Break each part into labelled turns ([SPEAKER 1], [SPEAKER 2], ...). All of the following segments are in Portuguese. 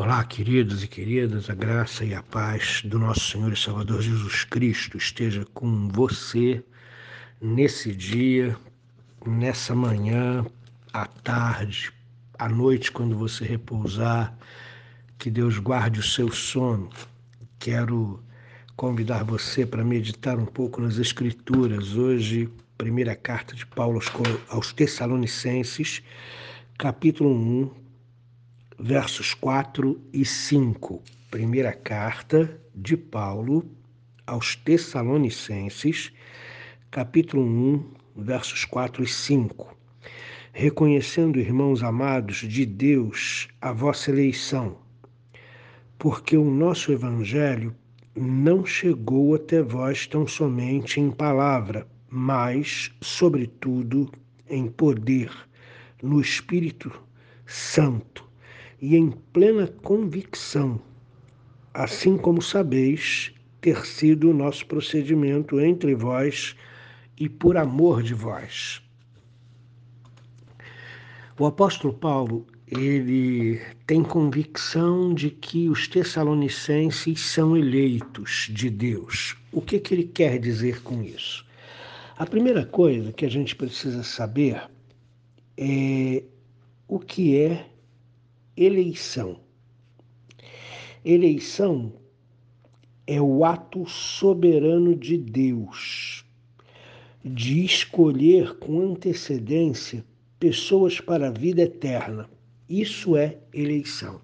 [SPEAKER 1] Olá, queridos e queridas, a graça e a paz do nosso Senhor e Salvador Jesus Cristo esteja com você nesse dia, nessa manhã, à tarde, à noite, quando você repousar. Que Deus guarde o seu sono. Quero convidar você para meditar um pouco nas Escrituras. Hoje, primeira carta de Paulo aos Tessalonicenses, capítulo 1, versos 4 e 5. Primeira carta de Paulo aos Tessalonicenses, capítulo 1, versos 4 e 5. Reconhecendo, irmãos amados, de Deus a vossa eleição, porque o nosso evangelho não chegou até vós tão somente em palavra, mas, sobretudo, em poder, no Espírito Santo e em plena convicção, assim como sabeis ter sido o nosso procedimento entre vós e por amor de vós. O apóstolo Paulo ele tem convicção de que os tessalonicenses são eleitos de Deus. O que, que ele quer dizer com isso? A primeira coisa que a gente precisa saber é o que é eleição. Eleição é o ato soberano de Deus de escolher com antecedência pessoas para a vida eterna. Isso é eleição.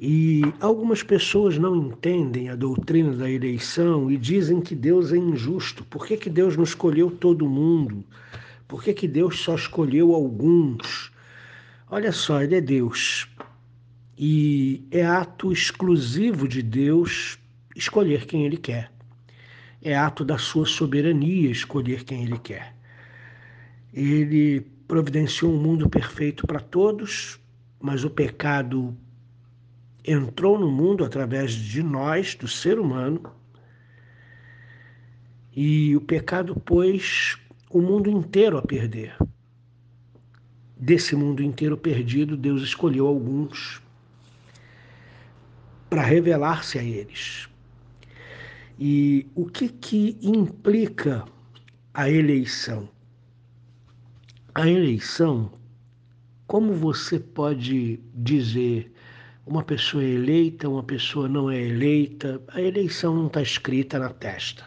[SPEAKER 1] E algumas pessoas não entendem a doutrina da eleição e dizem que Deus é injusto. Por que, que Deus não escolheu todo mundo? Por que, que Deus só escolheu alguns? Olha só, Ele é Deus. E é ato exclusivo de Deus escolher quem Ele quer. É ato da sua soberania escolher quem Ele quer. Ele providenciou um mundo perfeito para todos, mas o pecado entrou no mundo através de nós, do ser humano, e o pecado pôs o mundo inteiro a perder. Desse mundo inteiro perdido, Deus escolheu alguns para revelar-se a eles. E o que que implica a eleição? A eleição como você pode dizer uma pessoa é eleita, uma pessoa não é eleita? A eleição não está escrita na testa.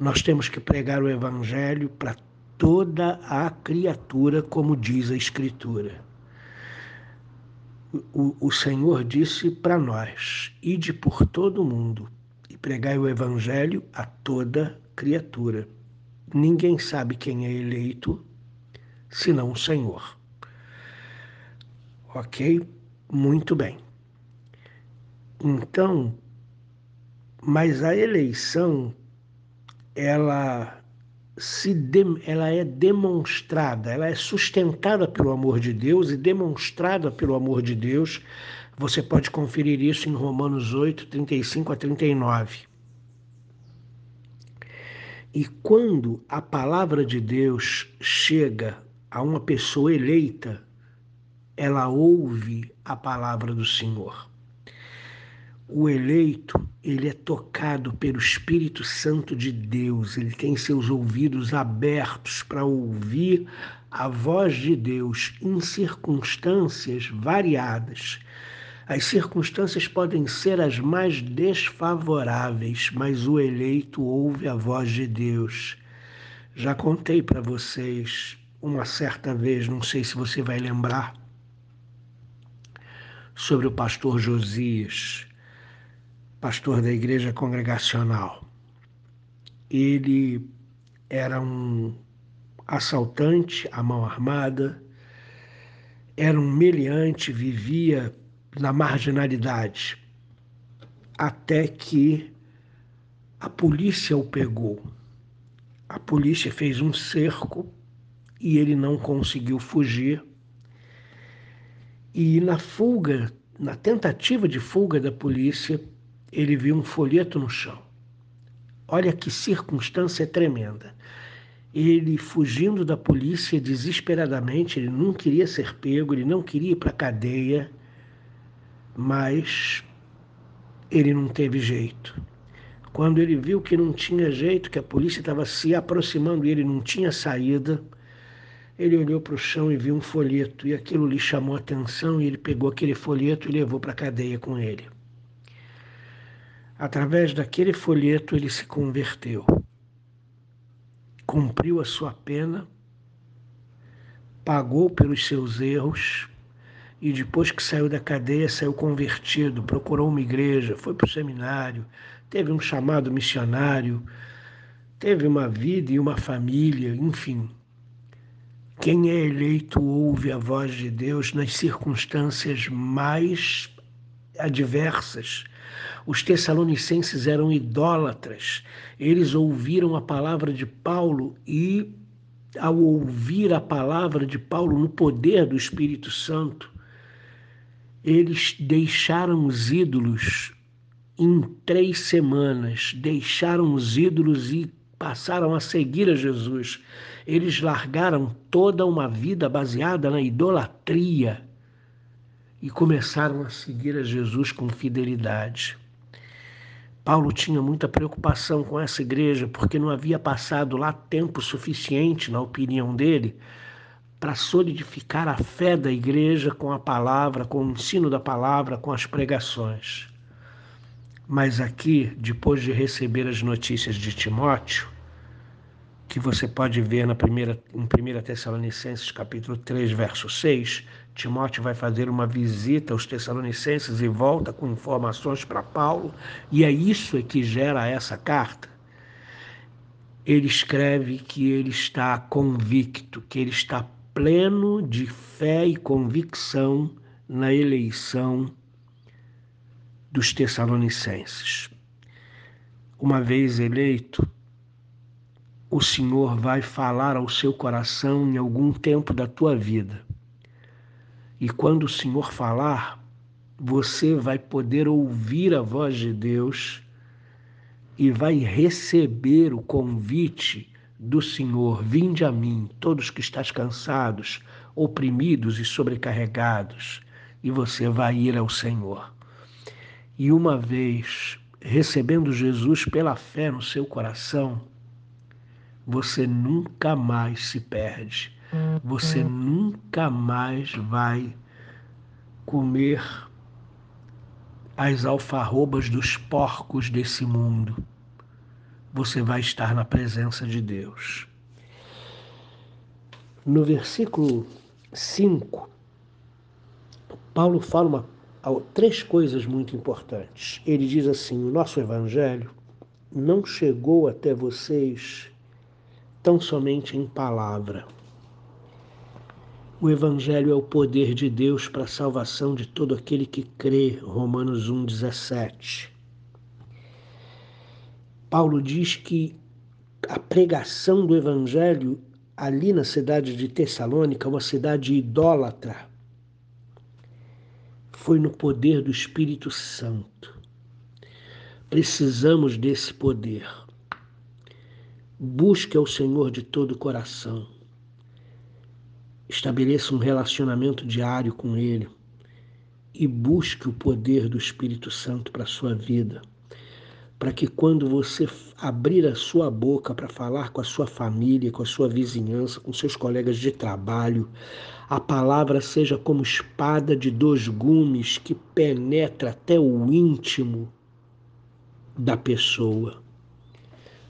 [SPEAKER 1] Nós temos que pregar o Evangelho para toda a criatura, como diz a Escritura. O, o Senhor disse para nós: ide por todo o mundo e pregai o Evangelho a toda criatura. Ninguém sabe quem é eleito senão o Senhor. Ok? Muito bem. Então, mas a eleição, ela se de, ela é demonstrada, ela é sustentada pelo amor de Deus e demonstrada pelo amor de Deus. Você pode conferir isso em Romanos 8, 35 a 39. E quando a palavra de Deus chega a uma pessoa eleita, ela ouve a palavra do Senhor. O eleito, ele é tocado pelo Espírito Santo de Deus, ele tem seus ouvidos abertos para ouvir a voz de Deus em circunstâncias variadas. As circunstâncias podem ser as mais desfavoráveis, mas o eleito ouve a voz de Deus. Já contei para vocês uma certa vez, não sei se você vai lembrar, sobre o pastor Josias, pastor da igreja congregacional. Ele era um assaltante à mão armada, era um meliante, vivia na marginalidade, até que a polícia o pegou. A polícia fez um cerco e ele não conseguiu fugir e na fuga, na tentativa de fuga da polícia, ele viu um folheto no chão. Olha que circunstância tremenda. Ele fugindo da polícia desesperadamente, ele não queria ser pego, ele não queria ir para a cadeia. Mas ele não teve jeito. Quando ele viu que não tinha jeito, que a polícia estava se aproximando e ele não tinha saída, ele olhou para o chão e viu um folheto, e aquilo lhe chamou a atenção, e ele pegou aquele folheto e levou para a cadeia com ele. Através daquele folheto, ele se converteu, cumpriu a sua pena, pagou pelos seus erros, e depois que saiu da cadeia, saiu convertido, procurou uma igreja, foi para o seminário, teve um chamado missionário, teve uma vida e uma família, enfim, quem é eleito ouve a voz de Deus nas circunstâncias mais adversas. Os tessalonicenses eram idólatras. Eles ouviram a palavra de Paulo e, ao ouvir a palavra de Paulo no poder do Espírito Santo, eles deixaram os ídolos em três semanas, deixaram os ídolos e passaram a seguir a Jesus. Eles largaram toda uma vida baseada na idolatria e começaram a seguir a Jesus com fidelidade. Paulo tinha muita preocupação com essa igreja porque não havia passado lá tempo suficiente, na opinião dele, para solidificar a fé da igreja com a palavra, com o ensino da palavra, com as pregações. Mas aqui, depois de receber as notícias de Timóteo, que você pode ver na primeira, em 1 Tessalonicenses capítulo 3, verso 6, Timóteo vai fazer uma visita aos Tessalonicenses e volta com informações para Paulo, e é isso que gera essa carta. Ele escreve que ele está convicto, que ele está pleno de fé e convicção na eleição dos Tessalonicenses. Uma vez eleito, o Senhor vai falar ao seu coração em algum tempo da tua vida. E quando o Senhor falar, você vai poder ouvir a voz de Deus e vai receber o convite do Senhor: Vinde a mim, todos que estás cansados, oprimidos e sobrecarregados, e você vai ir ao Senhor. E uma vez recebendo Jesus pela fé no seu coração, você nunca mais se perde. Você nunca mais vai comer as alfarrobas dos porcos desse mundo. Você vai estar na presença de Deus. No versículo 5, Paulo fala uma três coisas muito importantes. Ele diz assim: o nosso evangelho não chegou até vocês tão somente em palavra. O evangelho é o poder de Deus para a salvação de todo aquele que crê. Romanos 1:17. Paulo diz que a pregação do evangelho ali na cidade de Tessalônica, uma cidade idólatra, foi no poder do Espírito Santo. Precisamos desse poder. Busque ao Senhor de todo o coração. Estabeleça um relacionamento diário com Ele e busque o poder do Espírito Santo para a sua vida. Para que quando você abrir a sua boca para falar com a sua família, com a sua vizinhança, com seus colegas de trabalho, a palavra seja como espada de dois gumes que penetra até o íntimo da pessoa.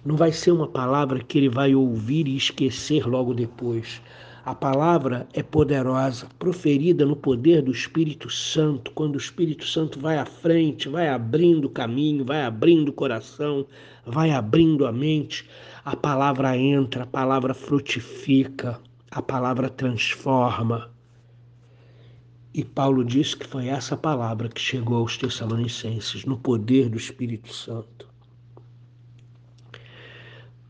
[SPEAKER 1] Não vai ser uma palavra que ele vai ouvir e esquecer logo depois. A palavra é poderosa, proferida no poder do Espírito Santo, quando o Espírito Santo vai à frente, vai abrindo o caminho, vai abrindo o coração, vai abrindo a mente. A palavra entra, a palavra frutifica a palavra transforma. E Paulo diz que foi essa palavra que chegou aos Tessalonicenses, no poder do Espírito Santo.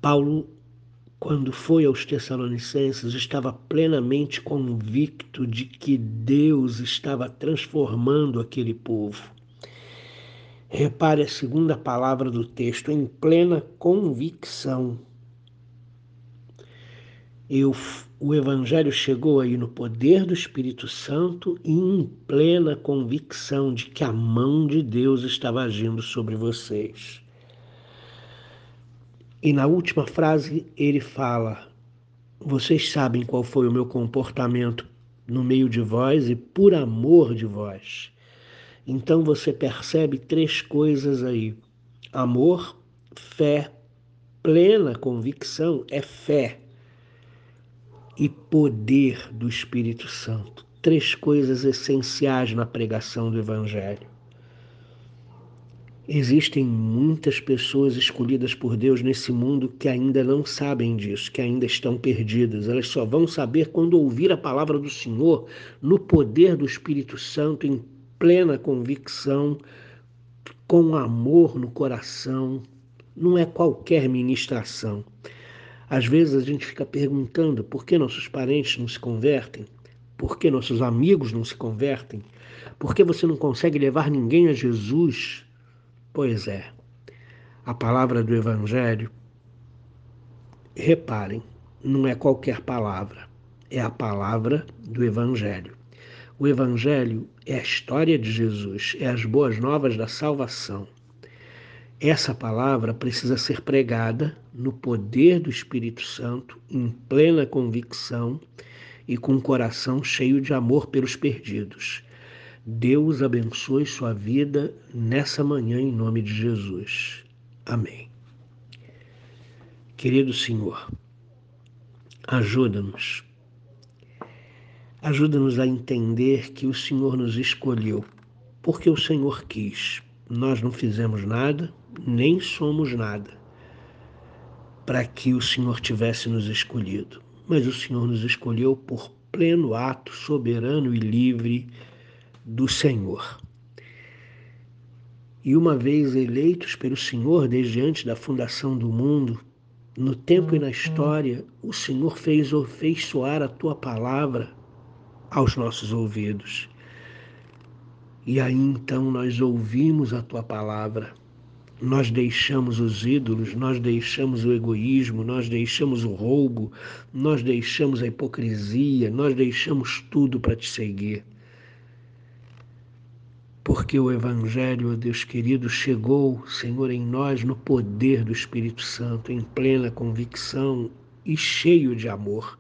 [SPEAKER 1] Paulo, quando foi aos Tessalonicenses, estava plenamente convicto de que Deus estava transformando aquele povo. Repare a segunda palavra do texto, em plena convicção Eu, o Evangelho chegou aí no poder do Espírito Santo e em plena convicção de que a mão de Deus estava agindo sobre vocês. E na última frase ele fala: Vocês sabem qual foi o meu comportamento no meio de vós e por amor de vós. Então você percebe três coisas aí: amor, fé, plena convicção é fé e poder do Espírito Santo. Três coisas essenciais na pregação do Evangelho. Existem muitas pessoas escolhidas por Deus nesse mundo que ainda não sabem disso, que ainda estão perdidas. Elas só vão saber quando ouvir a palavra do Senhor no poder do Espírito Santo, em plena convicção, com amor no coração. Não é qualquer ministração. Às vezes a gente fica perguntando por que nossos parentes não se convertem, por que nossos amigos não se convertem, por que você não consegue levar ninguém a Jesus. Pois é, a palavra do Evangelho, reparem, não é qualquer palavra, é a palavra do Evangelho. O Evangelho é a história de Jesus, é as boas novas da salvação. Essa palavra precisa ser pregada no poder do Espírito Santo, em plena convicção e com o coração cheio de amor pelos perdidos. Deus abençoe sua vida nessa manhã em nome de Jesus. Amém. Querido Senhor, ajuda-nos. Ajuda-nos a entender que o Senhor nos escolheu porque o Senhor quis. Nós não fizemos nada, nem somos nada para que o Senhor tivesse nos escolhido, mas o Senhor nos escolheu por pleno ato soberano e livre do Senhor. E uma vez eleitos pelo Senhor desde antes da fundação do mundo, no tempo e na história, o Senhor fez, fez soar a tua palavra aos nossos ouvidos. E aí então nós ouvimos a tua palavra nós deixamos os ídolos, nós deixamos o egoísmo, nós deixamos o roubo, nós deixamos a hipocrisia, nós deixamos tudo para te seguir. Porque o Evangelho, ó Deus querido, chegou, Senhor, em nós no poder do Espírito Santo, em plena convicção e cheio de amor.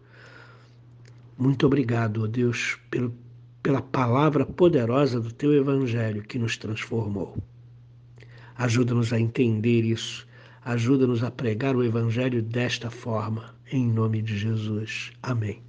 [SPEAKER 1] Muito obrigado, ó Deus, pelo, pela palavra poderosa do teu Evangelho que nos transformou. Ajuda-nos a entender isso. Ajuda-nos a pregar o Evangelho desta forma. Em nome de Jesus. Amém.